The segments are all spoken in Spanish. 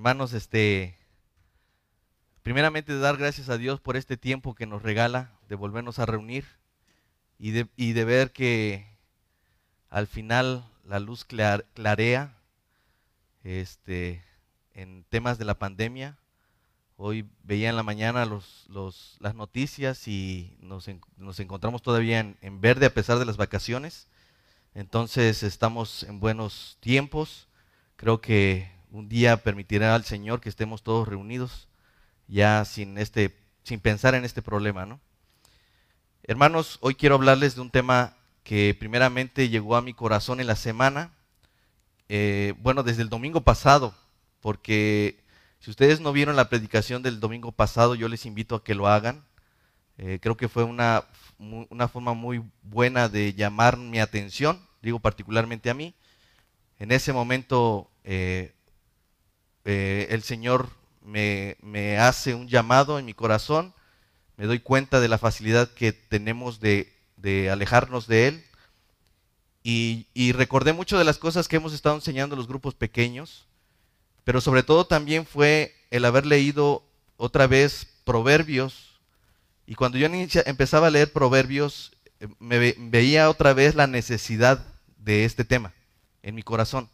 Hermanos, este, primeramente dar gracias a Dios por este tiempo que nos regala de volvernos a reunir y de, y de ver que al final la luz clar- clarea este, en temas de la pandemia. Hoy veía en la mañana los, los- las noticias y nos, nos encontramos todavía en, en verde a pesar de las vacaciones. Entonces estamos en buenos tiempos. Creo que un día permitirá al Señor que estemos todos reunidos ya sin este sin pensar en este problema, ¿no? Hermanos, hoy quiero hablarles de un tema que primeramente llegó a mi corazón en la semana, eh, bueno, desde el domingo pasado, porque si ustedes no vieron la predicación del domingo pasado, yo les invito a que lo hagan. Eh, creo que fue una, una forma muy buena de llamar mi atención, digo particularmente a mí. En ese momento eh, eh, el Señor me, hace un llamado en mi corazón, me doy cuenta de la facilidad que tenemos de, alejarnos de Él y, recordé mucho de las cosas que hemos estado enseñando en los grupos pequeños, pero sobre todo también fue el haber leído otra vez Proverbios y cuando yo empezaba a leer Proverbios eh, me ve- veía otra vez la necesidad de este tema en mi corazón.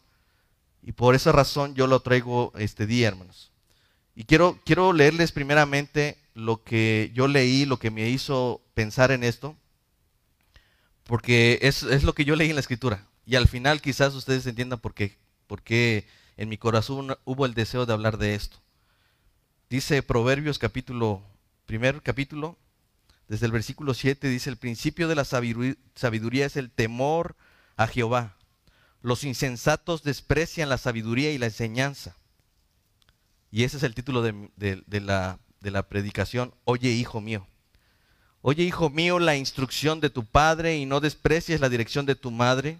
Y por esa razón yo lo traigo este día, hermanos. Y quiero, quiero leerles primeramente lo que yo leí, lo que me hizo pensar en esto, porque es, es lo que yo leí en la escritura. Y al final quizás ustedes entiendan por qué, por qué en mi corazón hubo el deseo de hablar de esto. Dice Proverbios capítulo, primer capítulo, desde el versículo 7, dice, el principio de la sabidu- sabiduría es el temor a Jehová. Los insensatos desprecian la sabiduría y la enseñanza. Y ese es el título de, la, la predicación. Oye, hijo mío. Oye, hijo mío, la instrucción de tu padre y no desprecies la dirección de tu madre,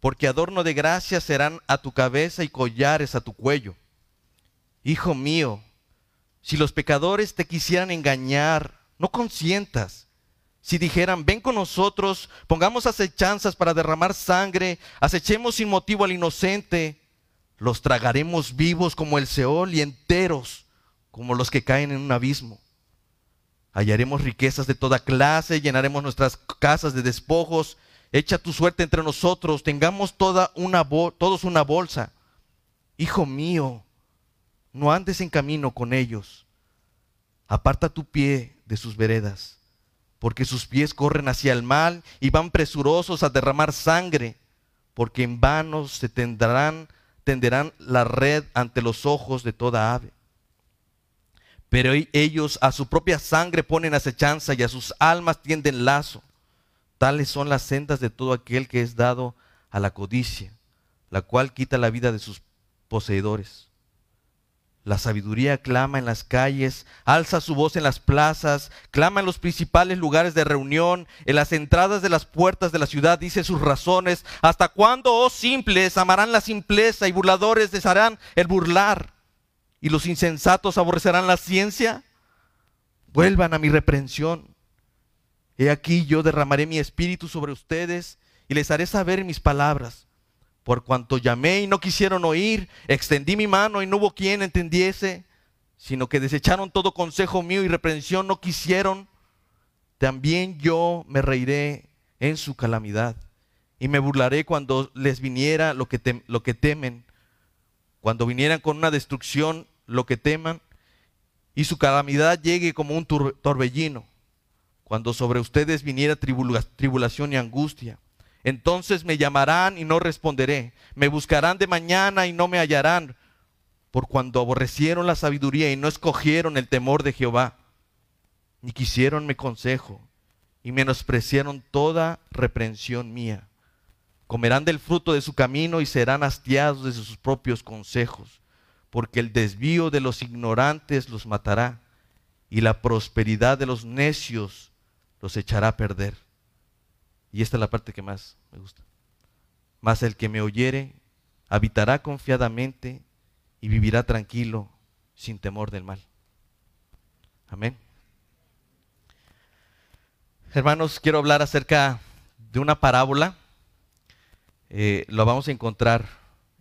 porque adorno de gracia serán a tu cabeza y collares a tu cuello. Hijo mío, si los pecadores te quisieran engañar, no consientas. Si dijeran, ven con nosotros, pongamos acechanzas para derramar sangre, acechemos sin motivo al inocente, los tragaremos vivos como el Seol y enteros como los que caen en un abismo. Hallaremos riquezas de toda clase, llenaremos nuestras casas de despojos. Echa tu suerte entre nosotros, tengamos toda una todos una bolsa. Hijo mío, no andes en camino con ellos. Aparta tu pie de sus veredas, porque sus pies corren hacia el mal y van presurosos a derramar sangre, porque en vano se tenderán, tenderán la red ante los ojos de toda ave. Pero e- ellos a su propia sangre ponen acechanza y a sus almas tienden lazo. Tales son las sendas de todo aquel que es dado a la codicia, la cual quita la vida de sus poseedores. La sabiduría clama en las calles, alza su voz en las plazas, clama en los principales lugares de reunión, en las entradas de las puertas de la ciudad, dice sus razones. ¿Hasta cuándo, oh simples, amarán la simpleza y burladores desearán el burlar? ¿Y los insensatos aborrecerán la ciencia? Vuelvan a mi reprensión. He aquí yo derramaré mi espíritu sobre ustedes y les haré saber mis palabras. Por cuanto llamé y no quisieron oír, extendí mi mano y no hubo quien entendiese, sino que desecharon todo consejo mío y reprensión no quisieron, también yo me reiré en su calamidad y me burlaré cuando les viniera lo que, lo que temen, cuando vinieran con una destrucción lo que teman y su calamidad llegue como un torbellino, cuando sobre ustedes viniera tribula- tribulación y angustia. Entonces me llamarán y no responderé. Me buscarán de mañana y no me hallarán. Por cuando aborrecieron la sabiduría y no escogieron el temor de Jehová, ni quisieron mi consejo, y menospreciaron toda reprensión mía. Comerán del fruto de su camino y serán hastiados de sus propios consejos, porque el desvío de los ignorantes los matará, y la prosperidad de los necios los echará a perder. Y esta es la parte que más me gusta. Mas el que me oyere habitará confiadamente y vivirá tranquilo sin temor del mal. Amén. Hermanos, quiero hablar acerca de una parábola. Eh, lo vamos a encontrar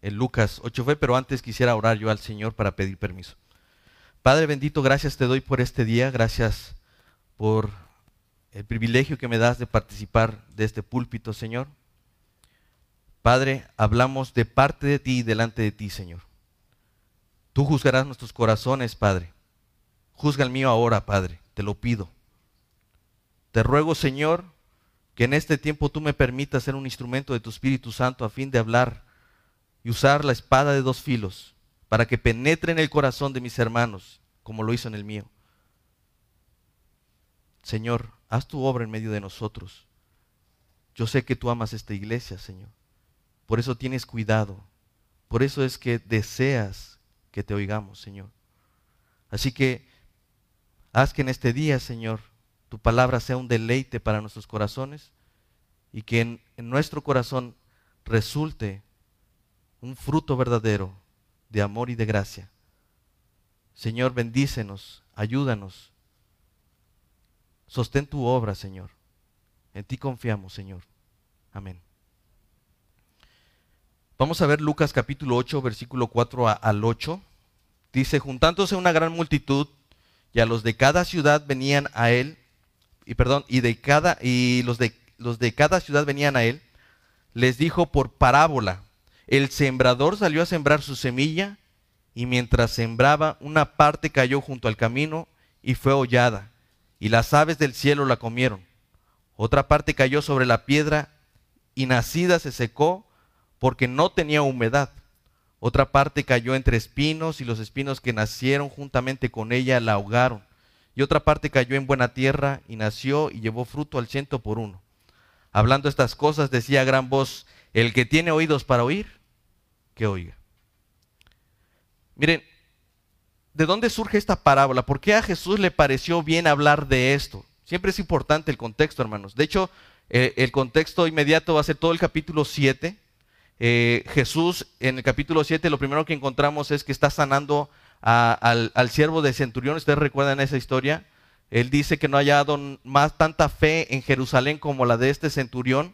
en Lucas 8 fue, pero antes quisiera orar yo al Señor para pedir permiso. Padre bendito, gracias te doy por este día, gracias por el privilegio que me das de participar de este púlpito, Señor. Padre, hablamos de parte de ti y delante de ti, Señor. Tú juzgarás nuestros corazones, Padre. Juzga el mío ahora, Padre, te lo pido. Te ruego, Señor, que en este tiempo tú me permitas ser un instrumento de tu Espíritu Santo a fin de hablar y usar la espada de dos filos para que penetre en el corazón de mis hermanos, como lo hizo en el mío. Señor, haz tu obra en medio de nosotros. Yo sé que tú amas esta iglesia, Señor. Por eso tienes cuidado. Por eso es que deseas que te oigamos, Señor. Así que haz que en este día, Señor, tu palabra sea un deleite para nuestros corazones y que en, en nuestro corazón resulte un fruto verdadero de amor y de gracia. Señor, bendícenos, ayúdanos. Sostén tu obra, Señor. En ti confiamos, Señor. Amén. Vamos a ver Lucas capítulo 8, versículo 4 al 8. Dice, juntándose una gran multitud, y a los de cada ciudad venían a él, y perdón, y de cada, y los de, los de cada ciudad venían a él, les dijo por parábola, el sembrador salió a sembrar su semilla, y mientras sembraba, una parte cayó junto al camino y fue hollada, y las aves del cielo la comieron. Otra parte cayó sobre la piedra, y nacida se secó, porque no tenía humedad. Otra parte cayó entre espinos y los espinos que nacieron juntamente con ella la ahogaron. Y otra parte cayó en buena tierra y nació y llevó fruto al ciento por uno. Hablando estas cosas decía a gran voz, el que tiene oídos para oír, que oiga. Miren, ¿de dónde surge esta parábola? ¿Por qué a Jesús le pareció bien hablar de esto? Siempre es importante el contexto, hermanos. De hecho, eh, el contexto inmediato va a ser todo el capítulo 7 eh, Jesús en el capítulo 7 lo primero que encontramos es que está sanando al, siervo de centurión. Ustedes recuerdan esa historia. Él dice que no haya dado más tanta fe en Jerusalén como la de este centurión.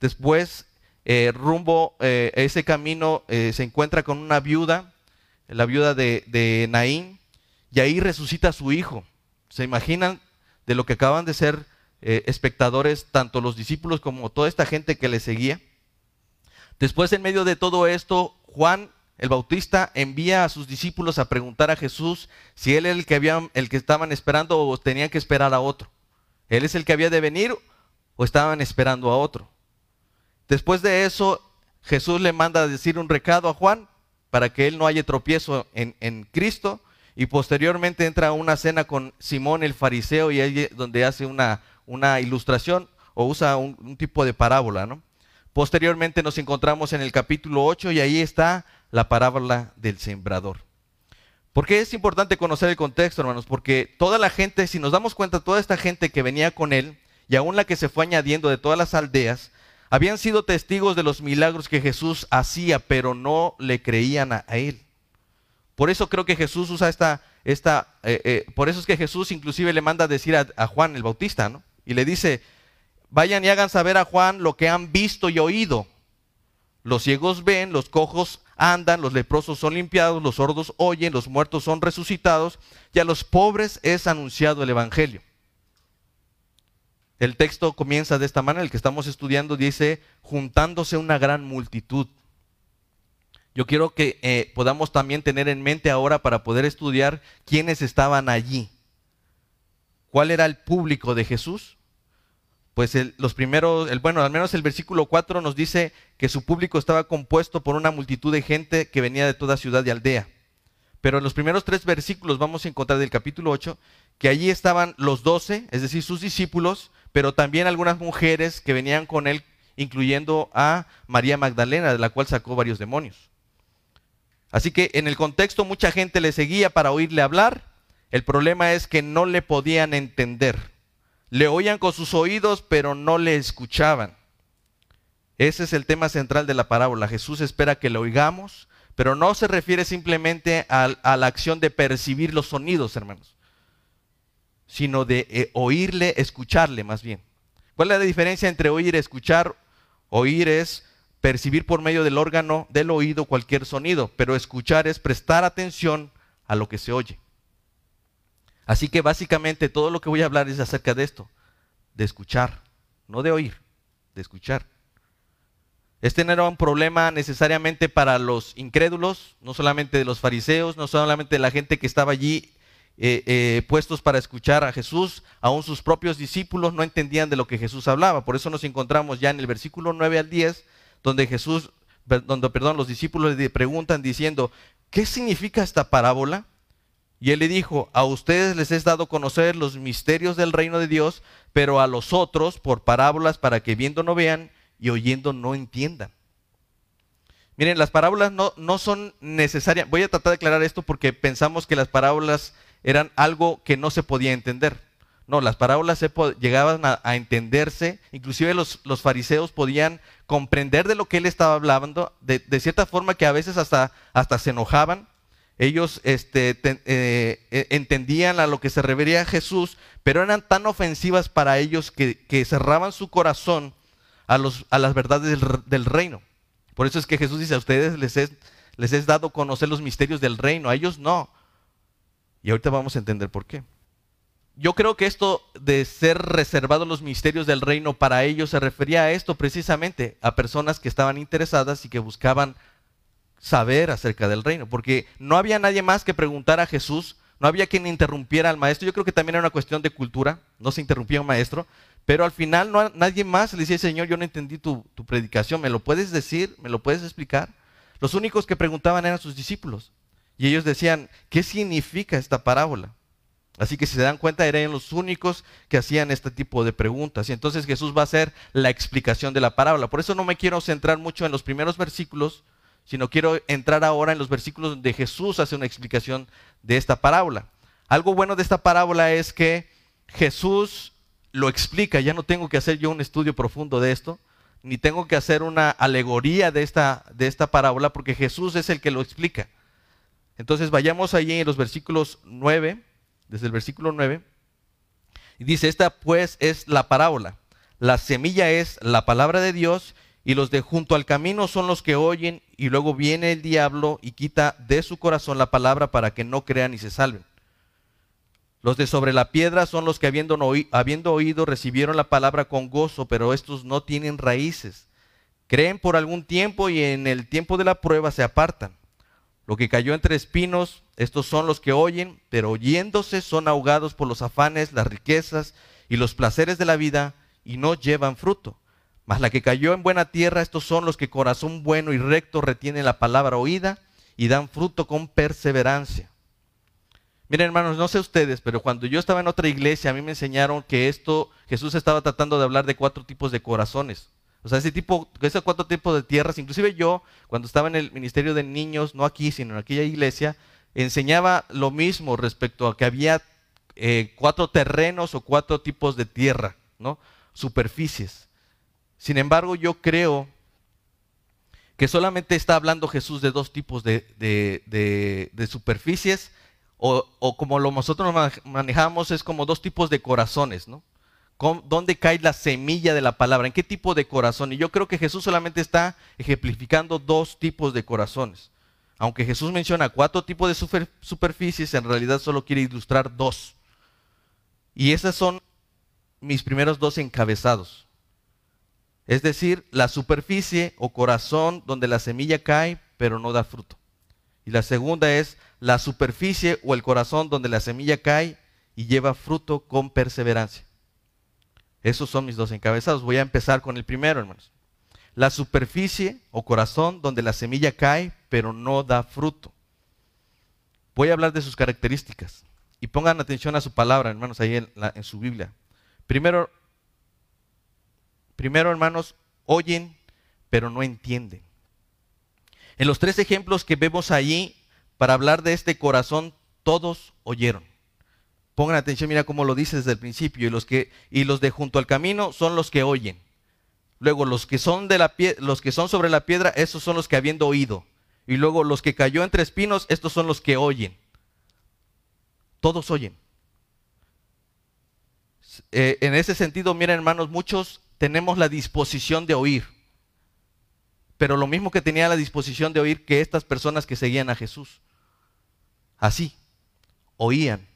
Después, eh, rumbo eh, ese camino, se encuentra con una viuda, la viuda de, Naín, y ahí resucita a su hijo. ¿Se imaginan de lo que acaban de ser espectadores, tanto los discípulos como toda esta gente que le seguía? Después, en medio de todo esto, Juan el Bautista envía a sus discípulos a preguntar a Jesús si él era el que, el que estaban esperando o tenían que esperar a otro. ¿Él es el que había de venir o estaban esperando a otro? Después de eso, Jesús le manda a decir un recado a Juan para que él no haya tropiezo en, Cristo y posteriormente entra a una cena con Simón el fariseo y ahí donde hace una, una ilustración o usa un, tipo de parábola, ¿no? Posteriormente nos encontramos en el capítulo 8 y ahí está la parábola del sembrador. ¿Por qué es importante conocer el contexto, hermanos? Porque toda la gente, si nos damos cuenta, toda esta gente que venía con él, y aún la que se fue añadiendo de todas las aldeas, habían sido testigos de los milagros que Jesús hacía, pero no le creían a, él. Por eso creo que Jesús usa esta, esta eh, eh, por eso es que Jesús inclusive le manda decir a, a Juan el Bautista, ¿no? Y le dice, Vayan y hagan saber a Juan lo que han visto y oído. Los ciegos ven, los cojos andan, los leprosos son limpiados, los sordos oyen, los muertos son resucitados y a los pobres es anunciado el Evangelio. El texto comienza de esta manera, el que estamos estudiando dice, juntándose una gran multitud. Yo quiero que eh, podamos también tener en mente ahora para poder estudiar quiénes estaban allí. ¿Cuál era el público de Jesús? pues los primeros, el, bueno, al menos el versículo 4 nos dice que su público estaba compuesto por una multitud de gente que venía de toda ciudad y aldea. Pero en los primeros tres versículos vamos a encontrar del capítulo 8 que allí estaban los doce, es decir, sus discípulos, pero también algunas mujeres que venían con él, incluyendo a María Magdalena, de la cual sacó varios demonios. Así que en el contexto mucha gente le seguía para oírle hablar. El problema es que no le podían entender. Le oían con sus oídos, pero no le escuchaban. Ese es el tema central de la parábola. Jesús espera que lo oigamos, pero no se refiere simplemente a, la acción de percibir los sonidos, hermanos, sino de eh, oírle, escucharle más bien. ¿Cuál es la diferencia entre oír y escuchar? Oír es percibir por medio del órgano del oído cualquier sonido, pero escuchar es prestar atención a lo que se oye. Así que básicamente todo lo que voy a hablar es acerca de esto, de escuchar, no de oír, de escuchar. Este no era un problema necesariamente para los incrédulos, no solamente de los fariseos, no solamente de la gente que estaba allí eh, eh, puestos para escuchar a Jesús, aún sus propios discípulos no entendían de lo que Jesús hablaba. Por eso nos encontramos ya en el versículo 9 al 10, donde Jesús, donde, perdón, los discípulos le preguntan diciendo, ¿qué significa esta parábola? Y él le dijo, a ustedes les es dado conocer los misterios del reino de Dios, pero a los otros por parábolas para que viendo no vean y oyendo no entiendan. Miren, las parábolas no, no son necesarias. Voy a tratar de aclarar esto porque pensamos que las parábolas eran algo que no se podía entender. No, las parábolas se llegaban a, entenderse, inclusive los, los, fariseos podían comprender de lo que él estaba hablando, de, de cierta forma que a veces hasta, hasta se enojaban, ellos este, eh, e, entendían a lo que se refería Jesús, pero eran tan ofensivas para ellos que, cerraban su corazón a, los, a las verdades del, reino. Por eso es que Jesús dice, a ustedes les es, les es dado conocer los misterios del reino, a ellos no. Y ahorita vamos a entender por qué. Yo creo que esto de ser reservados los misterios del reino para ellos se refería a esto precisamente, a personas que estaban interesadas y que buscaban saber acerca del reino, porque no había nadie más que preguntar a Jesús, no había quien interrumpiera al maestro. Yo creo que también era una cuestión de cultura, no se interrumpía un maestro, pero al final no, nadie más le decía, Señor, yo no entendí tu, tu predicación, ¿me lo puedes decir? ¿Me lo puedes explicar? Los únicos que preguntaban eran sus discípulos. Y ellos decían, ¿qué significa esta parábola? Así que si se dan cuenta, eran los únicos que hacían este tipo de preguntas. Y entonces Jesús va a hacer la explicación de la parábola. Por eso no me quiero centrar mucho en los primeros versículos, sino quiero entrar ahora en los versículos donde Jesús hace una explicación de esta parábola. Algo bueno de esta parábola es que Jesús lo explica, ya no tengo que hacer yo un estudio profundo de esto, ni tengo que hacer una alegoría de esta, de esta parábola, porque Jesús es el que lo explica. Entonces vayamos allí en los versículos 9, desde el versículo 9, y dice, esta pues es la parábola. La semilla es la palabra de Dios y los de junto al camino son los que oyen y luego viene el diablo y quita de su corazón la palabra para que no crean y se salven. Los de sobre la piedra son los que habiendo, habiendo oído recibieron la palabra con gozo, pero estos no tienen raíces. Creen por algún tiempo y en el tiempo de la prueba se apartan. Lo que cayó entre espinos, estos son los que oyen, pero oyéndose son ahogados por los afanes, las riquezas y los placeres de la vida y no llevan fruto. Mas la que cayó en buena tierra, estos son los que corazón bueno y recto retienen la palabra oída y dan fruto con perseverancia. Miren hermanos, no sé ustedes, pero cuando yo estaba en otra iglesia, a mí me enseñaron que esto, Jesús estaba tratando de hablar de cuatro tipos de corazones. O sea, ese tipo, esos cuatro tipos de tierras, inclusive yo, cuando estaba en el ministerio de niños, no aquí, sino en aquella iglesia, enseñaba lo mismo respecto a que había eh, cuatro terrenos o cuatro tipos de tierra, ¿no? Superficies. Sin embargo, yo creo que solamente está hablando Jesús de dos tipos de, superficies, o, como lo nosotros manejamos, es como dos tipos de corazones, ¿no? ¿Dónde cae la semilla de la palabra? ¿En qué tipo de corazón? Y yo creo que Jesús solamente está ejemplificando dos tipos de corazones. Aunque Jesús menciona cuatro tipos de superficies, en realidad solo quiere ilustrar dos. Y esos son mis primeros dos encabezados. Es decir, la superficie o corazón donde la semilla cae pero no da fruto. Y la segunda es la superficie o el corazón donde la semilla cae y lleva fruto con perseverancia. Esos son mis dos encabezados. Voy a empezar con el primero, hermanos. La superficie o corazón donde la semilla cae pero no da fruto. Voy a hablar de sus características. Y pongan atención a su palabra, hermanos, ahí en, en su Biblia. Primero, Primero, hermanos, oyen, pero no entienden. En los tres ejemplos que vemos allí, para hablar de este corazón, todos oyeron. Pongan atención, mira cómo lo dice desde el principio. Y los, que, y los de junto al camino son los que oyen. Luego, los que, son de la los que son sobre la piedra, esos son los que habiendo oído. Y luego, los que cayó entre espinos, estos son los que oyen. Todos oyen. Eh, en ese sentido, miren hermanos, muchos tenemos la disposición de oír, pero lo mismo que tenía la disposición de oír que estas personas que seguían a Jesús. Así, oían.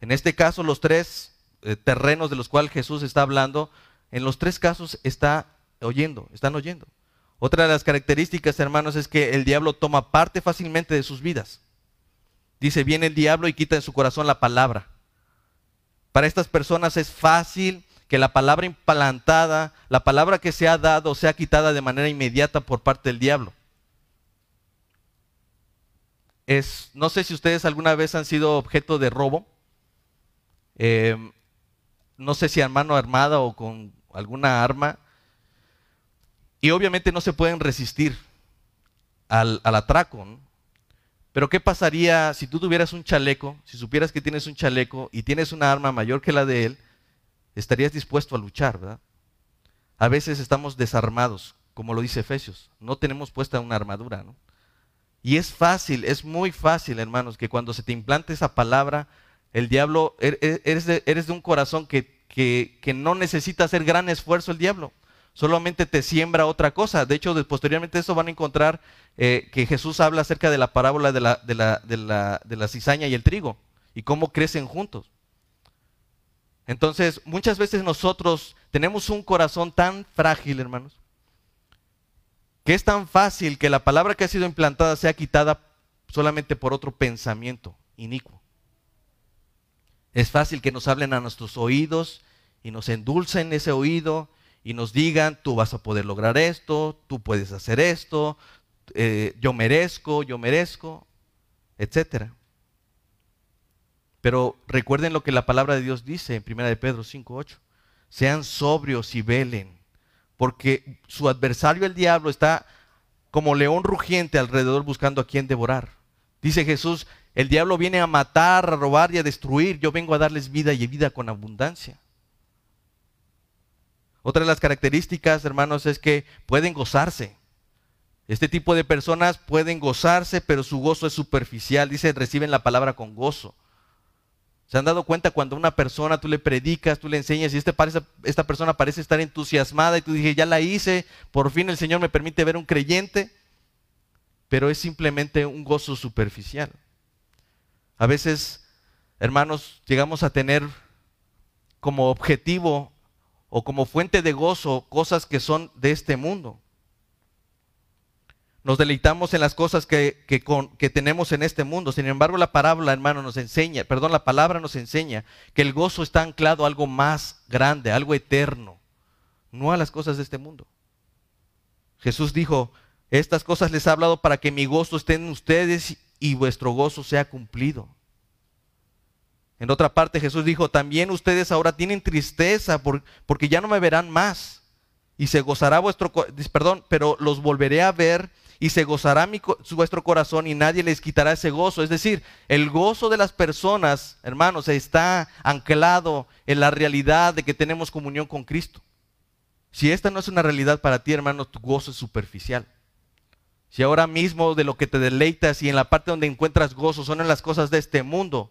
En este caso, los tres eh, terrenos de los cuales Jesús está hablando, en los tres casos está oyendo, están oyendo. Otra de las características, hermanos, es que el diablo toma parte fácilmente de sus vidas. Dice, viene el diablo y quita en su corazón la palabra. Para estas personas es fácil que la palabra implantada, la palabra que se ha dado, sea quitada de manera inmediata por parte del diablo. Es, no sé si ustedes alguna vez han sido objeto de robo. Em, no sé si a mano armada o con alguna arma. Y obviamente no se pueden resistir al, atraco. Pero ¿qué pasaría si tú tuvieras un chaleco, si supieras que tienes un chaleco y tienes una arma mayor que la de él, estarías dispuesto a luchar, ¿verdad? A veces estamos desarmados, como lo dice Efesios, no tenemos puesta una armadura, ¿no? Y es fácil, es muy fácil, hermanos, que cuando se te implante esa palabra, el diablo, er, er, eres de, un corazón que, no necesita hacer gran esfuerzo el diablo solamente te siembra otra cosa. De hecho, posteriormente eso van a encontrar eh, que Jesús habla acerca de la parábola de la, de, la, de, la, de la cizaña y el trigo y cómo crecen juntos. Entonces, muchas veces nosotros tenemos un corazón tan frágil, hermanos, que es tan fácil que la palabra que ha sido implantada sea quitada solamente por otro pensamiento inicuo. Es fácil que nos hablen a nuestros oídos y nos endulcen ese oído y nos digan, tú vas a poder lograr esto, tú puedes hacer esto, eh, yo merezco, yo merezco, etc. Pero recuerden lo que la palabra de Dios dice en 1 de Pedro 5.8. Sean sobrios y velen, porque su adversario el diablo está como león rugiente alrededor buscando a quien devorar. Dice Jesús, el diablo viene a matar, a robar y a destruir, yo vengo a darles vida y vida con abundancia. Otra de las características, hermanos, es que pueden gozarse. Este tipo de personas pueden gozarse, pero su gozo es superficial. Dice, reciben la palabra con gozo. ¿Se han dado cuenta cuando una persona tú le predicas, tú le enseñas y este esta persona parece estar entusiasmada y tú dices, ya la hice, por fin el Señor me permite ver un creyente, pero es simplemente un gozo superficial. A veces, hermanos, llegamos a tener como objetivo o como fuente de gozo cosas que son de este mundo. Nos deleitamos en las cosas que, que, tenemos en este mundo. Sin embargo, la parábola, hermano, nos enseña, perdón, la palabra nos enseña que el gozo está anclado a algo más grande, algo eterno, no a las cosas de este mundo. Jesús dijo, estas cosas les he hablado para que mi gozo esté en ustedes y vuestro gozo sea cumplido. En otra parte Jesús dijo, también ustedes ahora tienen tristeza porque ya no me verán más. Y se gozará vuestro, perdón, pero los volveré a ver y se gozará vuestro corazón y nadie les quitará ese gozo. Es decir, el gozo de las personas, hermanos, está anclado en la realidad de que tenemos comunión con Cristo. Si esta no es una realidad para ti, hermano, tu gozo es superficial. Si ahora mismo de lo que te deleitas y en la parte donde encuentras gozo son en las cosas de este mundo,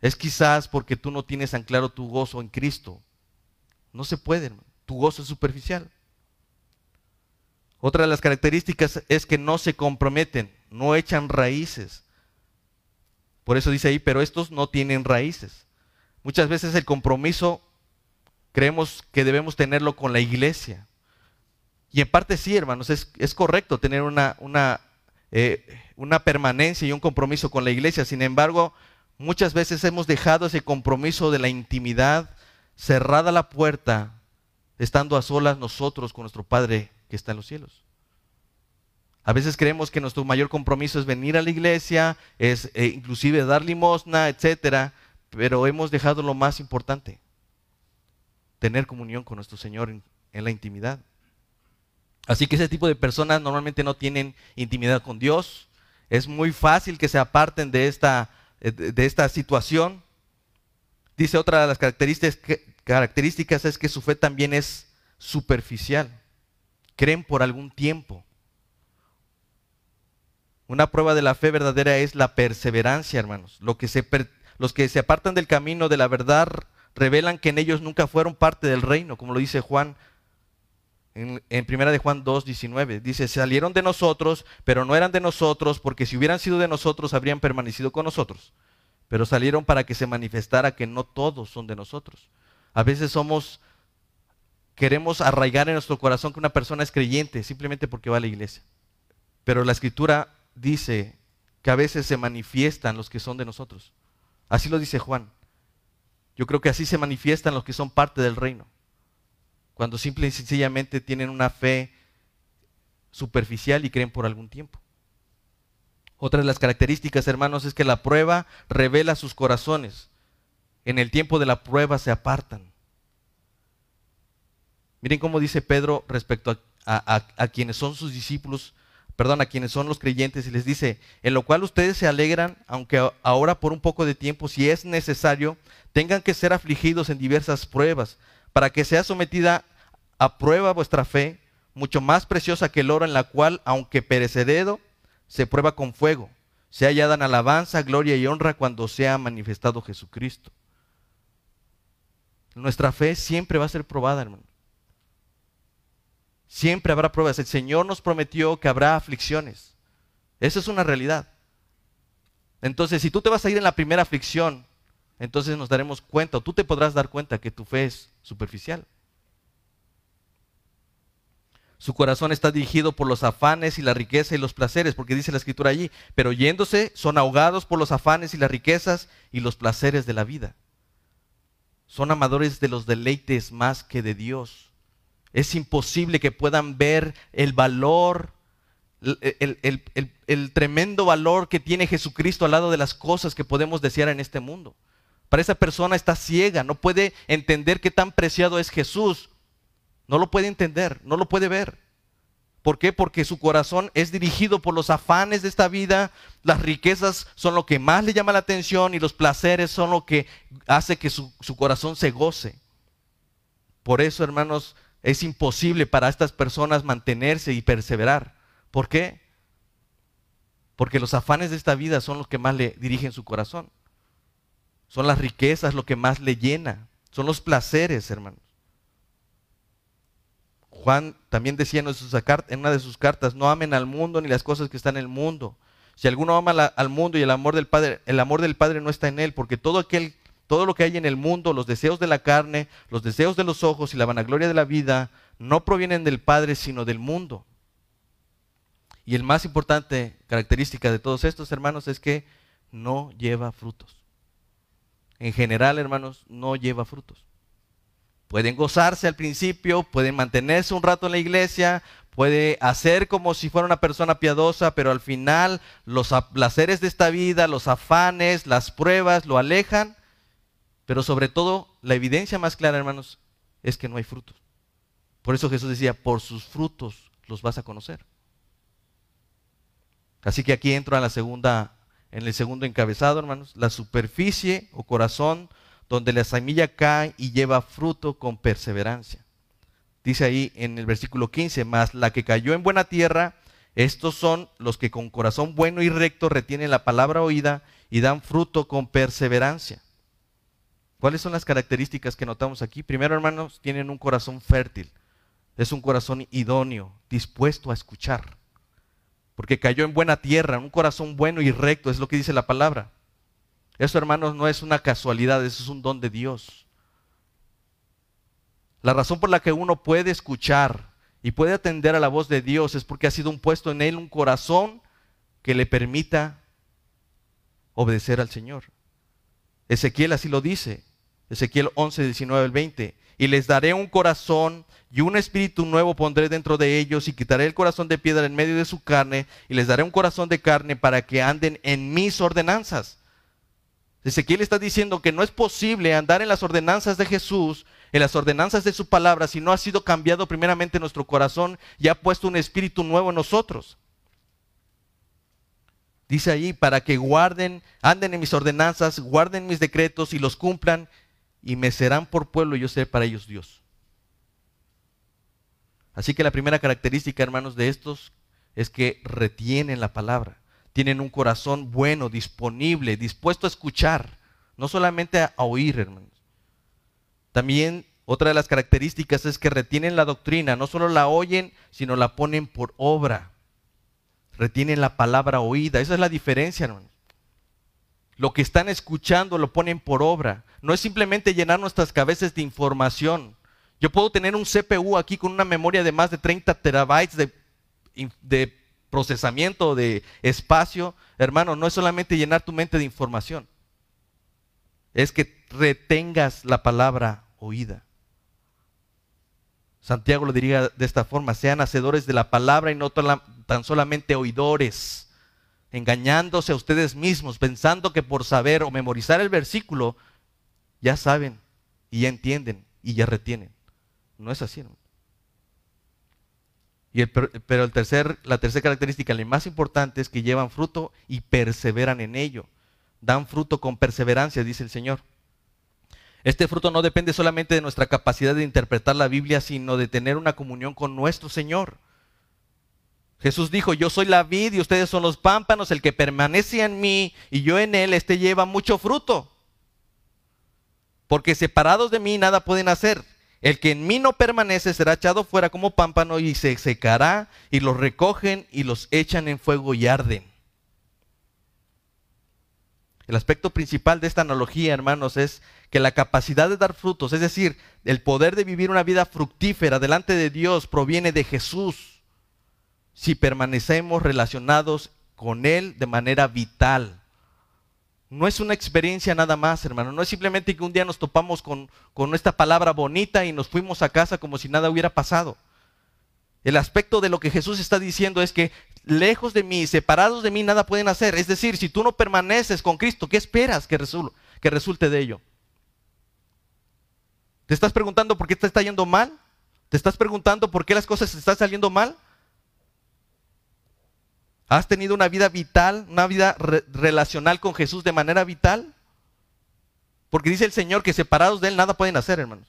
es quizás porque tú no tienes anclado tu gozo en Cristo. No se puede, tu gozo es superficial. Otra de las características es que no se comprometen, no echan raíces. Por eso dice ahí, pero estos no tienen raíces. Muchas veces el compromiso creemos que debemos tenerlo con la iglesia. Y en parte sí, hermanos, es, correcto tener eh, una permanencia y un compromiso con la iglesia. Sin embargo, Muchas veces hemos dejado ese compromiso de la intimidad, cerrada la puerta, estando a solas nosotros con nuestro Padre que está en los cielos. A veces creemos que nuestro mayor compromiso es venir a la iglesia, es eh, inclusive dar limosna, etcétera, pero hemos dejado lo más importante, tener comunión con nuestro Señor en la intimidad. Así que ese tipo de personas normalmente no tienen intimidad con Dios. Es muy fácil que se aparten de esta eh, de esta situación. Dice otra de las características, es que su fe también es superficial. Creen por algún tiempo. Una prueba de la fe verdadera es la perseverancia, hermanos. Los que se apartan del camino de la verdad revelan que en ellos nunca fueron parte del reino, como lo dice Juan En, en primera de Juan 2, 19, dice, salieron de nosotros, pero no eran de nosotros, porque si hubieran sido de nosotros, habrían permanecido con nosotros. Pero salieron para que se manifestara que no todos son de nosotros. A veces somos, queremos arraigar en nuestro corazón que una persona es creyente simplemente porque va a la iglesia. Pero la escritura dice que a veces se manifiestan los que son de nosotros. Así lo dice Juan. Yo creo que así se manifiestan los que son parte del reino. Cuando simple y sencillamente tienen una fe superficial y creen por algún tiempo. Otra de las características, hermanos, es que la prueba revela sus corazones. En el tiempo de la prueba se apartan. Miren cómo dice Pedro respecto a, quienes son sus discípulos, perdón, a quienes son los creyentes, y les dice, en lo cual ustedes se alegran, aunque ahora por un poco de tiempo, si es necesario, tengan que ser afligidos en diversas pruebas, para que sea sometida a prueba vuestra fe, mucho más preciosa que el oro, en la cual, aunque perecedero, se prueba con fuego, se hallada en alabanza, gloria y honra cuando sea manifestado Jesucristo. Nuestra fe siempre va a ser probada, hermano. Siempre habrá pruebas. El Señor nos prometió que habrá aflicciones. Esa es una realidad. Entonces, si tú te vas a ir en la primera aflicción, entonces nos daremos cuenta, o tú te podrás dar cuenta que tu fe es superficial. Su corazón está dirigido por los afanes y la riqueza y los placeres, porque dice la escritura allí, pero yéndose son ahogados por los afanes y las riquezas y los placeres de la vida. Son amadores de los deleites más que de Dios. Es imposible que puedan ver el valor, el, tremendo valor que tiene Jesucristo al lado de las cosas que podemos desear en este mundo. Para esa persona está ciega, no puede entender qué tan preciado es Jesús no lo puede entender, no lo puede ver. ¿Por qué? Porque su corazón es dirigido por los afanes de esta vida, las riquezas son lo que más le llama la atención y los placeres son lo que hace que su, corazón se goce. Por eso, hermanos, es imposible para estas personas mantenerse y perseverar. ¿Por qué? Porque los afanes de esta vida son los que más le dirigen su corazón. Son las riquezas lo que más le llena. Son los placeres, hermanos. Juan también decía en, una de sus cartas, no amen al mundo ni las cosas que están en el mundo. Si alguno ama al mundo y el amor del Padre, el amor del Padre no está en él, porque todo aquel, todo lo que hay en el mundo, los deseos de la carne, los deseos de los ojos y la vanagloria de la vida, no provienen del Padre, sino del mundo. Y el más importante característica de todos estos hermanos es que no lleva frutos. En general, hermanos, no lleva frutos. Pueden gozarse al principio, pueden mantenerse un rato en la iglesia, puede hacer como si fuera una persona piadosa, pero al final los placeres de esta vida, los afanes, las pruebas lo alejan. Pero sobre todo, la evidencia más clara, hermanos, es que no hay frutos. Por eso Jesús decía, por sus frutos los vas a conocer. Así que aquí entro a la segunda, en el segundo encabezado, hermanos, la superficie o corazón donde la semilla cae y lleva fruto con perseverancia. Dice ahí en el versículo 15, más la que cayó en buena tierra, estos son los que con corazón bueno y recto retienen la palabra oída y dan fruto con perseverancia. ¿Cuáles son las características que notamos aquí? Primero, hermanos, tienen un corazón fértil. Es un corazón idóneo, dispuesto a escuchar. Porque cayó en buena tierra, un corazón bueno y recto, es lo que dice la palabra. Eso, hermanos, no es una casualidad, eso es un don de Dios. La razón por la que uno puede escuchar y puede atender a la voz de Dios es porque ha sido un puesto en él un corazón que le permita obedecer al Señor. Ezequiel así lo dice. Ezequiel 11, 19 al 20. Y les daré un corazón y un espíritu nuevo pondré dentro de ellos y quitaré el corazón de piedra en medio de su carne y les daré un corazón de carne para que anden en mis ordenanzas Ezequiel está diciendo que no es posible andar en las ordenanzas de Jesús, en las ordenanzas de su palabra, si no ha sido cambiado primeramente nuestro corazón y ha puesto un espíritu nuevo en nosotros. Dice ahí, para que guarden, anden en mis ordenanzas, guarden mis decretos y los cumplan, y me serán por pueblo y yo seré para ellos Dios. Así que la primera característica, hermanos, de estos es que retienen la palabra tienen un corazón bueno, disponible, dispuesto a escuchar, no solamente a, oír, hermanos. También otra de las características es que retienen la doctrina, no solo la oyen, sino la ponen por obra. Retienen la palabra oída. Esa es la diferencia, hermano. Lo que están escuchando lo ponen por obra. No es simplemente llenar nuestras cabezas de información. Yo puedo tener un CPU aquí con una memoria de más de 30 terabytes de, procesamiento, de espacio. Hermano, no es solamente llenar tu mente de información. Es que retengas la palabra oída. Santiago lo diría de esta forma, sean hacedores de la palabra y no tan solamente oidores, engañándose a ustedes mismos, pensando que por saber o memorizar el versículo, ya saben y ya entienden y ya retienen. No es así. Y pero el tercer, la tercera característica, la más importante, es que llevan fruto y perseveran en ello. Dan fruto con perseverancia, dice el Señor. Este fruto no depende solamente de nuestra capacidad de interpretar la Biblia, sino de tener una comunión con nuestro Señor. Jesús dijo, yo soy la vid y ustedes son los pámpanos, el que permanece en mí y yo en él, este lleva mucho fruto. Porque separados de mí nada pueden hacer. El que en mí no permanece será echado fuera como pámpano y se secará y los recogen y los echan en fuego y arden. El aspecto principal de esta analogía, hermanos, es que la capacidad de dar frutos, es decir, el poder de vivir una vida fructífera delante de Dios, proviene de Jesús si permanecemos relacionados con Él de manera vital. No es una experiencia nada más, hermano. No es simplemente que un día nos topamos con, con esta palabra bonita y nos fuimos a casa como si nada hubiera pasado. El aspecto de lo que Jesús está diciendo es que lejos de mí, separados de mí, nada pueden hacer. Es decir, si tú no permaneces con Cristo, ¿qué esperas que, resulte de ello? ¿Te estás preguntando por qué te está yendo mal? ¿Te estás preguntando por qué las cosas te están saliendo mal? ¿Has tenido una vida vital, una vida relacional con Jesús de manera vital? Porque dice el Señor que separados de Él nada pueden hacer, hermanos.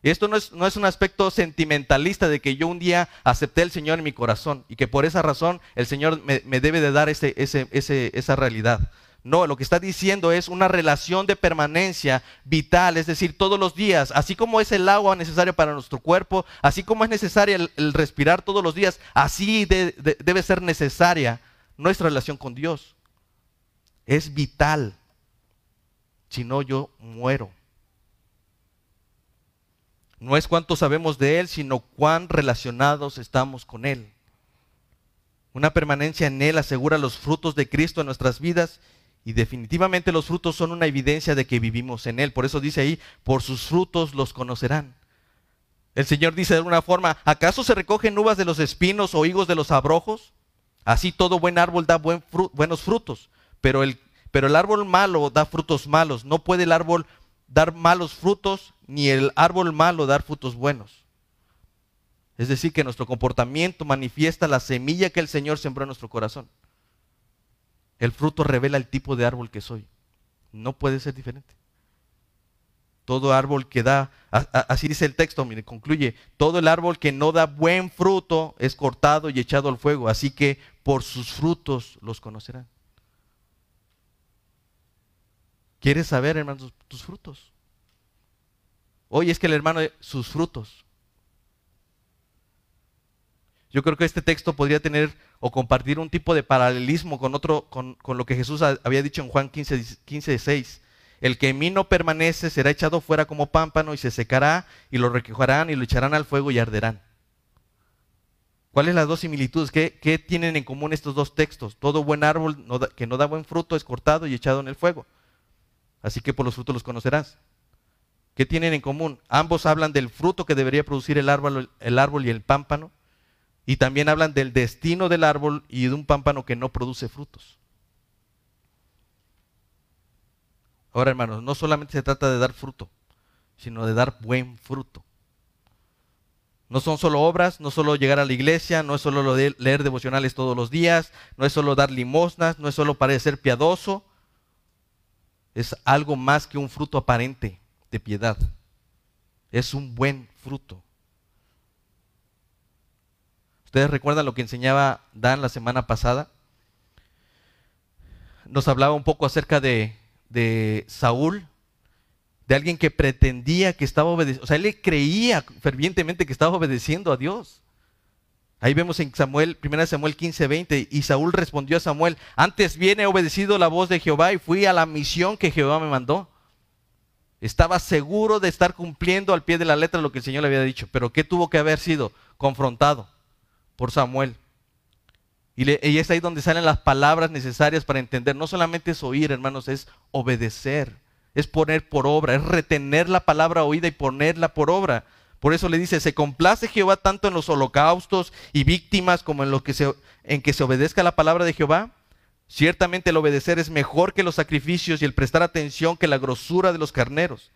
Y esto no es, no es, un aspecto sentimentalista de que yo un día acepté al Señor en mi corazón y que por esa razón el Señor me, debe de dar ese, esa realidad. No, lo que está diciendo es una relación de permanencia vital, es decir, todos los días, así como es el agua necesaria para nuestro cuerpo, así como es necesaria el, respirar todos los días, así debe ser necesaria nuestra relación con Dios. Es vital, si no yo muero. No es cuánto sabemos de Él, sino cuán relacionados estamos con Él. Una permanencia en Él asegura los frutos de Cristo en nuestras vidas y definitivamente los frutos son una evidencia de que vivimos en Él. Por eso dice ahí, por sus frutos los conocerán. El Señor dice de alguna forma, ¿acaso se recogen uvas de los espinos o higos de los abrojos? Así todo buen árbol da buenos frutos, pero el, pero el árbol malo da frutos malos. No puede el árbol dar malos frutos, ni el árbol malo dar frutos buenos. Es decir, que nuestro comportamiento manifiesta la semilla que el Señor sembró en nuestro corazón. El fruto revela el tipo de árbol que soy. No puede ser diferente. Todo árbol que da, así dice el texto, mire, concluye, todo el árbol que no da buen fruto es cortado y echado al fuego, así que por sus frutos los conocerán. ¿Quieres saber, hermanos, tus frutos? Hoy es que el hermano, sus frutos. Yo creo que este texto podría tener o compartir un tipo de paralelismo con otro, con, lo que Jesús había dicho en Juan 15, 15, 6. El que en mí no permanece será echado fuera como pámpano y se secará y lo recogerán y lo echarán al fuego y arderán. ¿Cuáles las dos similitudes? ¿Qué, ¿Qué, tienen en común estos dos textos? Todo buen árbol que no da buen fruto es cortado y echado en el fuego. Así que por los frutos los conocerás. ¿Qué tienen en común? Ambos hablan del fruto que debería producir el el árbol y el pámpano. Y también hablan del destino del árbol y de un pámpano que no produce frutos. Ahora, hermanos, no solamente se trata de dar fruto, sino de dar buen fruto. No son solo obras, no solo llegar a la iglesia, no es solo leer devocionales todos los días, no es solo dar limosnas, no es solo parecer piadoso, es algo más que un fruto aparente de piedad. Es un buen fruto. ¿Ustedes recuerdan lo que enseñaba Dan la semana pasada? Nos hablaba un poco acerca de, de Saúl, de alguien que pretendía que estaba obedeciendo, o sea, él le creía fervientemente que estaba obedeciendo a Dios. Ahí vemos en Samuel, 1 Samuel 15, 20, y Saúl respondió a Samuel, antes bien he obedecido la voz de Jehová y fui a la misión que Jehová me mandó. Estaba seguro de estar cumpliendo al pie de la letra lo que el Señor le había dicho, pero ¿qué tuvo que haber sido? Confrontado por Samuel. Y, es ahí donde salen las palabras necesarias para entender. No solamente es oír, hermanos, es obedecer, es poner por obra, es retener la palabra oída y ponerla por obra. Por eso le dice, se complace Jehová tanto en los holocaustos y víctimas como en, lo que se, en que se obedezca la palabra de Jehová. Ciertamente el obedecer es mejor que los sacrificios y el prestar atención que la grosura de los carneros.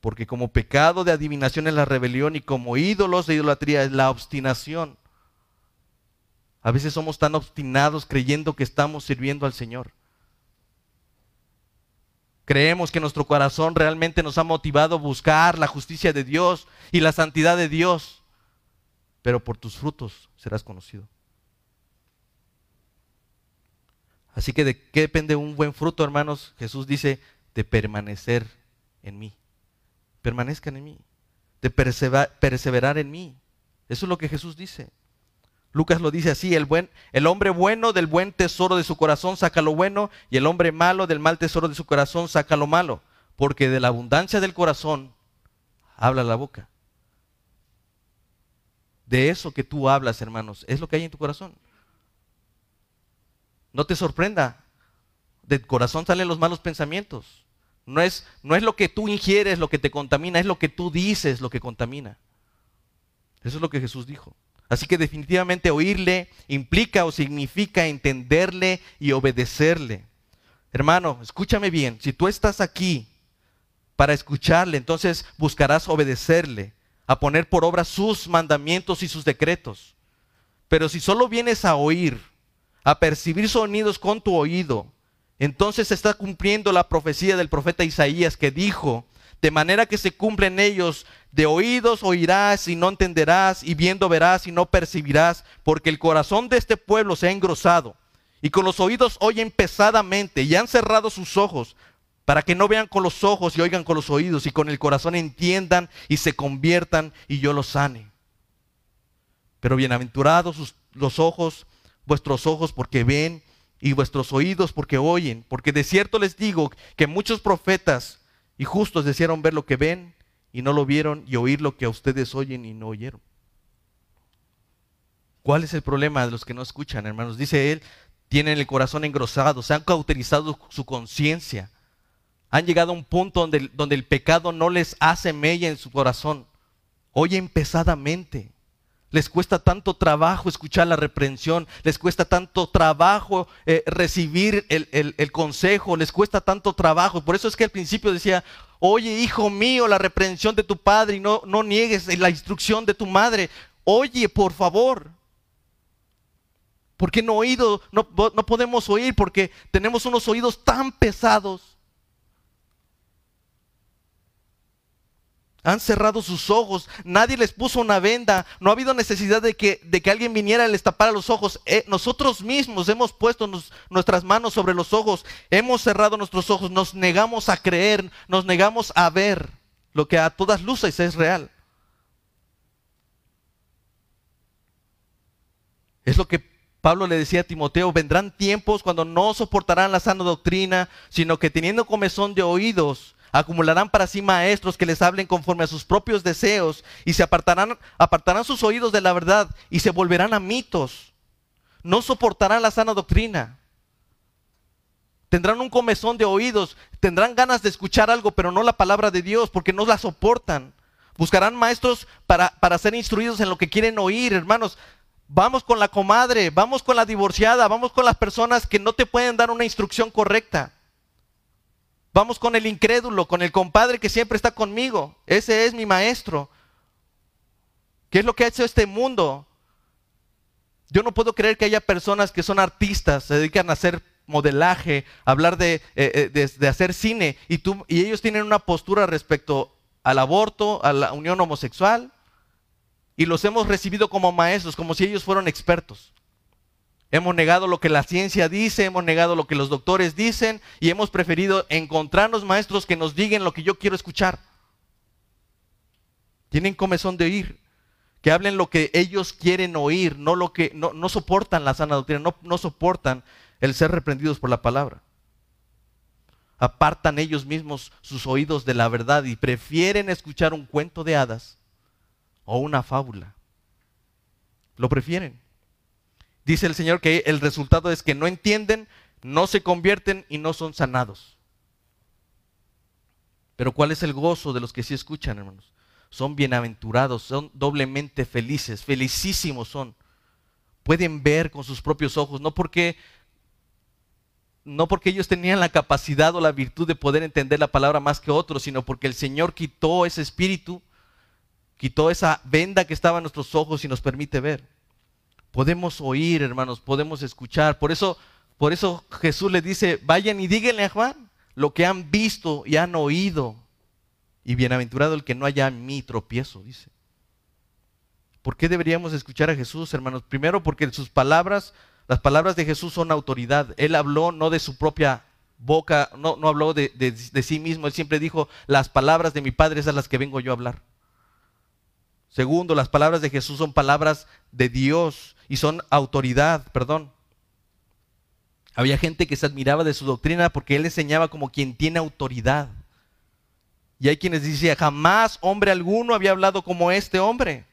Porque como pecado de adivinación es la rebelión y como ídolos de idolatría es la obstinación. A veces somos tan obstinados creyendo que estamos sirviendo al Señor. Creemos que nuestro corazón realmente nos ha motivado a buscar la justicia de Dios y la santidad de Dios. Pero por tus frutos serás conocido. Así que de qué depende un buen fruto, hermanos? Jesús dice, de permanecer en mí. Permanezcan en mí. De perseverar en mí. Eso es lo que Jesús dice. Lucas lo dice así, el, buen, el hombre bueno del buen tesoro de su corazón saca lo bueno y el hombre malo del mal tesoro de su corazón saca lo malo, porque de la abundancia del corazón habla la boca. De eso que tú hablas, hermanos, es lo que hay en tu corazón. No te sorprenda, del corazón salen los malos pensamientos. No es, no es lo que tú ingieres lo que te contamina, es lo que tú dices lo que contamina. Eso es lo que Jesús dijo. Así que definitivamente oírle implica o significa entenderle y obedecerle. Hermano, escúchame bien, si tú estás aquí para escucharle, entonces buscarás obedecerle, a poner por obra sus mandamientos y sus decretos. Pero si solo vienes a oír, a percibir sonidos con tu oído, entonces está cumpliendo la profecía del profeta Isaías que dijo, de manera que se cumplen ellos, de oídos oirás y no entenderás, y viendo verás y no percibirás, porque el corazón de este pueblo se ha engrosado, y con los oídos oyen pesadamente, y han cerrado sus ojos, para que no vean con los ojos y oigan con los oídos, y con el corazón entiendan y se conviertan, y yo los sane. Pero bienaventurados los ojos, vuestros ojos porque ven, y vuestros oídos porque oyen, porque de cierto les digo que muchos profetas y justos desearon ver lo que ven y no lo vieron y oír lo que a ustedes oyen y no oyeron. ¿Cuál es el problema de los que no escuchan, hermanos? Dice él, tienen el corazón engrosado, se han cauterizado su conciencia, han llegado a un punto donde, donde el pecado no les hace mella en su corazón, oyen pesadamente. Les cuesta tanto trabajo escuchar la reprensión, les cuesta tanto trabajo eh, recibir el, el, consejo, les cuesta tanto trabajo. Por eso es que al principio decía, oye hijo mío, la reprensión de tu padre y no, no niegues la instrucción de tu madre. Oye, por favor. ¿Por qué no oído? No, no podemos oír porque tenemos unos oídos tan pesados Han cerrado sus ojos, nadie les puso una venda, no ha habido necesidad de que, de que alguien viniera y les tapara los ojos. Eh, nosotros mismos hemos puesto nuestras manos sobre los ojos, hemos cerrado nuestros ojos, nos negamos a creer, nos negamos a ver lo que a todas luces es real. Es lo que Pablo le decía a Timoteo, vendrán tiempos cuando no soportarán la sana doctrina, sino que teniendo comezón de oídos, acumularán para sí maestros que les hablen conforme a sus propios deseos y se apartarán, apartarán sus oídos de la verdad y se volverán a mitos. No soportarán la sana doctrina. Tendrán un comezón de oídos, tendrán ganas de escuchar algo, pero no la palabra de Dios, porque no la soportan. Buscarán maestros para, para ser instruidos en lo que quieren oír, hermanos. Vamos con la comadre, vamos con la divorciada, vamos con las personas que no te pueden dar una instrucción correcta. Vamos con el incrédulo, con el compadre que siempre está conmigo. Ese es mi maestro. ¿Qué es lo que ha hecho este mundo? Yo no puedo creer que haya personas que son artistas, se dedican a hacer modelaje, a hablar de, eh, eh, de, hacer cine, y, tú, y ellos tienen una postura respecto al aborto, a la unión homosexual, y los hemos recibido como maestros, como si ellos fueran expertos. Hemos negado lo que la ciencia dice, hemos negado lo que los doctores dicen y hemos preferido encontrarnos maestros que nos digan lo que yo quiero escuchar. Tienen comezón de oír, que hablen lo que ellos quieren oír, no lo que no, soportan la sana doctrina, no, no soportan el ser reprendidos por la palabra. Apartan ellos mismos sus oídos de la verdad y prefieren escuchar un cuento de hadas o una fábula. Lo prefieren. Dice el Señor que el resultado es que no entienden, no se convierten y no son sanados. Pero ¿cuál es el gozo de los que sí escuchan, hermanos? Son bienaventurados, son doblemente felices, felicísimos son. Pueden ver con sus propios ojos, no porque no porque ellos tenían la capacidad o la virtud de poder entender la palabra más que otros, sino porque el Señor quitó ese espíritu, quitó esa venda que estaba en nuestros ojos y nos permite ver. Podemos oír, hermanos, podemos escuchar. Por eso, por eso Jesús le dice, vayan y díganle a Juan lo que han visto y han oído. Y bienaventurado el que no haya mí tropiezo, dice. ¿Por qué deberíamos escuchar a Jesús, hermanos? Primero porque sus palabras, las palabras de Jesús son autoridad. Él habló no de su propia boca, no, habló de, de sí mismo. Él siempre dijo, las palabras de mi Padre son las que vengo yo a hablar. Segundo, las palabras de Jesús son palabras de Dios y son autoridad, perdón. Había gente que se admiraba de su doctrina porque él enseñaba como quien tiene autoridad. Y hay quienes decían, jamás hombre alguno había hablado como este hombre.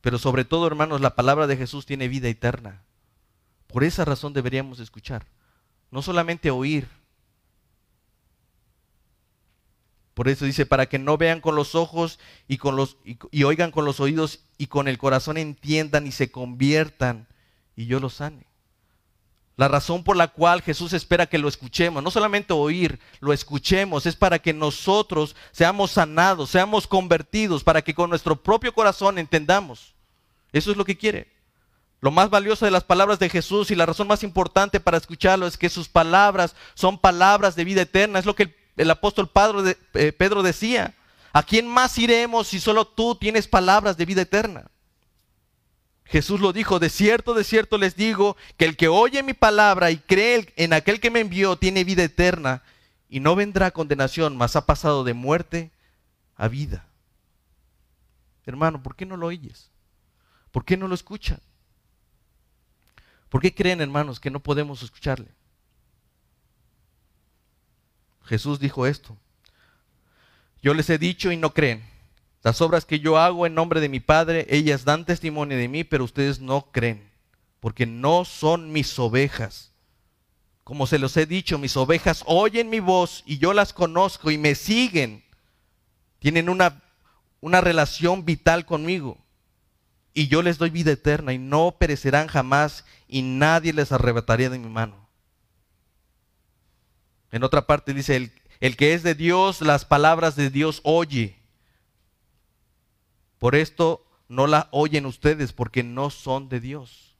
Pero sobre todo, hermanos, la palabra de Jesús tiene vida eterna. Por esa razón deberíamos escuchar. No solamente oír, Por eso dice, para que no vean con los ojos y, con los, y, oigan con los oídos y con el corazón entiendan y se conviertan y yo los sane. La razón por la cual Jesús espera que lo escuchemos, no solamente oír, lo escuchemos, es para que nosotros seamos sanados, seamos convertidos, para que con nuestro propio corazón entendamos. Eso es lo que quiere. Lo más valioso de las palabras de Jesús y la razón más importante para escucharlo es que sus palabras son palabras de vida eterna. Es lo que el el apóstol eh, Pedro decía, ¿a quién más iremos si solo tú tienes palabras de vida eterna? Jesús lo dijo, de cierto, de cierto les digo, que el que oye mi palabra y cree en aquel que me envió tiene vida eterna y no vendrá condenación, mas ha pasado de muerte a vida. Hermano, ¿por qué no lo oyes? ¿Por qué no lo escuchan? ¿Por qué creen, hermanos, que no podemos escucharle? Jesús dijo esto. Yo les he dicho y no creen. Las obras que yo hago en nombre de mi Padre, ellas dan testimonio de mí, pero ustedes no creen, porque no son mis ovejas. Como se los he dicho, mis ovejas oyen mi voz y yo las conozco y me siguen. Tienen una, una relación vital conmigo. Y yo les doy vida eterna y no perecerán jamás y nadie les arrebataría de mi mano. En otra parte dice, el, que es de Dios, las palabras de Dios oye. Por esto no la oyen ustedes, porque no son de Dios.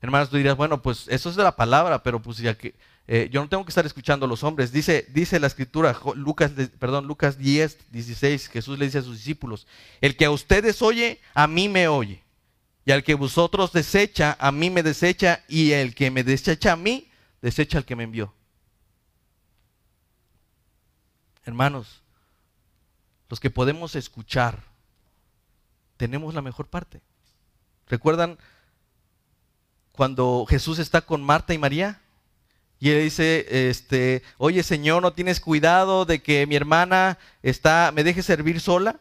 Hermanos, tú dirás, bueno, pues eso es de la palabra, pero pues ya que eh, yo no tengo que estar escuchando a los hombres. Dice, dice la escritura, Lucas, perdón, Lucas 10, 16, Jesús le dice a sus discípulos, el que a ustedes oye, a mí me oye. Y al que vosotros desecha, a mí me desecha, y el que me desecha a mí, desecha al que me envió. Hermanos, los que podemos escuchar, tenemos la mejor parte. ¿Recuerdan cuando Jesús está con Marta y María? Y él dice, este, oye Señor, ¿no tienes cuidado de que mi hermana está, me deje servir sola?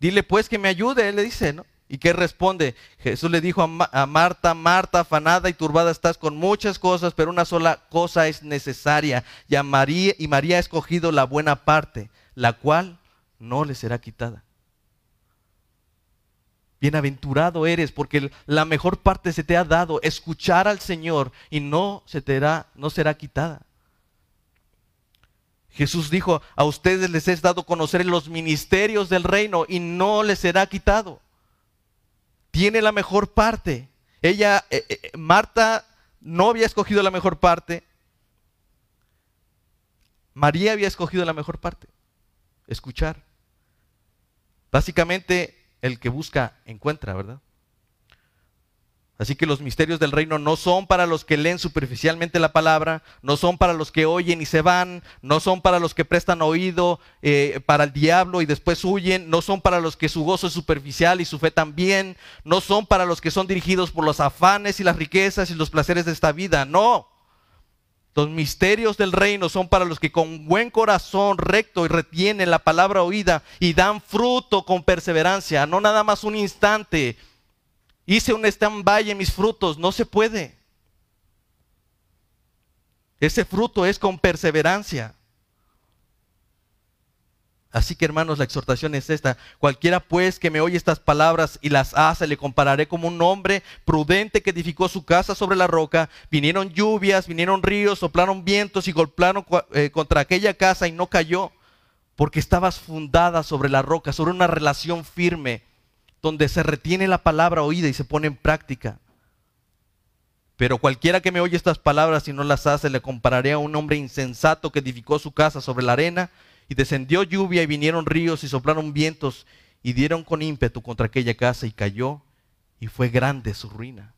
Dile pues que me ayude, él le dice, ¿no? ¿Y qué responde? Jesús le dijo a, Marta, Marta, afanada y turbada estás con muchas cosas, pero una sola cosa es necesaria. Y, María, y María ha escogido la buena parte, la cual no le será quitada. Bienaventurado eres porque la mejor parte se te ha dado, escuchar al Señor y no, se te no será quitada. Jesús dijo, a ustedes les he dado conocer los ministerios del reino y no les será quitado tiene la mejor parte. Ella, eh, eh, Marta no había escogido la mejor parte. María había escogido la mejor parte. Escuchar. Básicamente, el que busca encuentra, ¿verdad? Así que los misterios del reino no son para los que leen superficialmente la palabra, no son para los que oyen y se van, no son para los que prestan oído eh, para el diablo y después huyen, no son para los que su gozo es superficial y su fe también, no son para los que son dirigidos por los afanes y las riquezas y los placeres de esta vida, no. Los misterios del reino son para los que con buen corazón recto y retienen la palabra oída y dan fruto con perseverancia, no nada más un instante. Hice un stand-by en mis frutos, no se puede. Ese fruto es con perseverancia. Así que hermanos, la exhortación es esta. Cualquiera pues que me oye estas palabras y las hace, le compararé como un hombre prudente que edificó su casa sobre la roca. Vinieron lluvias, vinieron ríos, soplaron vientos y golpearon eh, contra aquella casa y no cayó, porque estabas fundada sobre la roca, sobre una relación firme, donde se retiene la palabra oída y se pone en práctica. Pero cualquiera que me oye estas palabras y no las hace, le compararé a un hombre insensato que edificó su casa sobre la arena y descendió lluvia y vinieron ríos y soplaron vientos y dieron con ímpetu contra aquella casa y cayó y fue grande su ruina.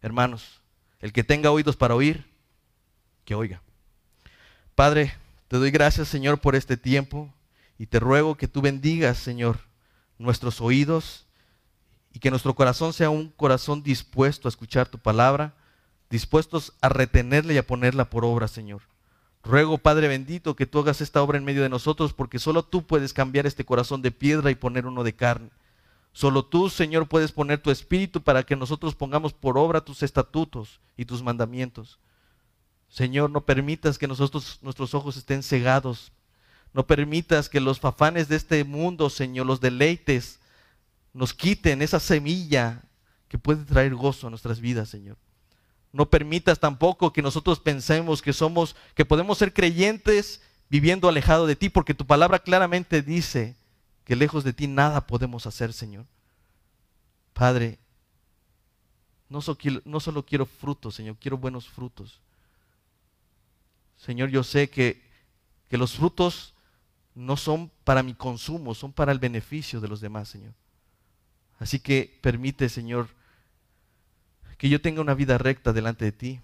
Hermanos, el que tenga oídos para oír, que oiga. Padre, te doy gracias Señor por este tiempo y te ruego que tú bendigas Señor nuestros oídos y que nuestro corazón sea un corazón dispuesto a escuchar tu palabra, dispuestos a retenerla y a ponerla por obra Señor. Ruego, Padre bendito, que tú hagas esta obra en medio de nosotros, porque solo tú puedes cambiar este corazón de piedra y poner uno de carne. Solo tú, Señor, puedes poner tu espíritu para que nosotros pongamos por obra tus estatutos y tus mandamientos. Señor, no permitas que nosotros, nuestros ojos estén cegados. No permitas que los fafanes de este mundo, Señor, los deleites, nos quiten esa semilla que puede traer gozo a nuestras vidas, Señor. No permitas tampoco que nosotros pensemos que somos, que podemos ser creyentes viviendo alejado de ti, porque tu palabra claramente dice que lejos de ti nada podemos hacer, Señor. Padre, no no solo quiero frutos, Señor, quiero buenos frutos. Señor, yo sé que, que los frutos no son para mi consumo, son para el beneficio de los demás, Señor. Así que permite, Señor, que yo tenga una vida recta delante de ti.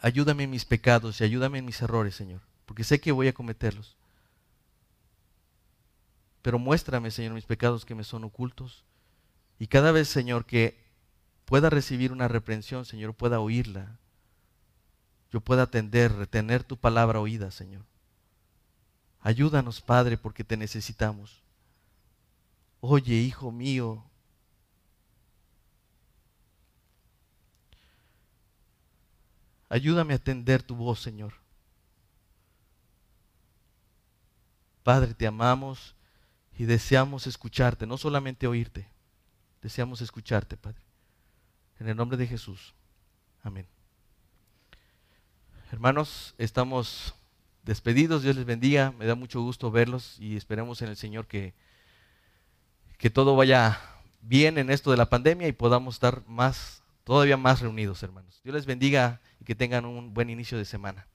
Ayúdame en mis pecados y ayúdame en mis errores, Señor, porque sé que voy a cometerlos. Pero muéstrame, Señor, mis pecados que me son ocultos. Y cada vez, Señor, que pueda recibir una reprensión, Señor, pueda oírla. Yo pueda atender, retener tu palabra oída, Señor. Ayúdanos, Padre, porque te necesitamos. Oye, Hijo mío, Ayúdame a atender tu voz, Señor. Padre, te amamos y deseamos escucharte, no solamente oírte, deseamos escucharte, Padre. En el nombre de Jesús. Amén. Hermanos, estamos despedidos, Dios les bendiga, me da mucho gusto verlos y esperemos en el Señor que, que todo vaya bien en esto de la pandemia y podamos estar más, todavía más reunidos, hermanos. Dios les bendiga y que tengan un buen inicio de semana.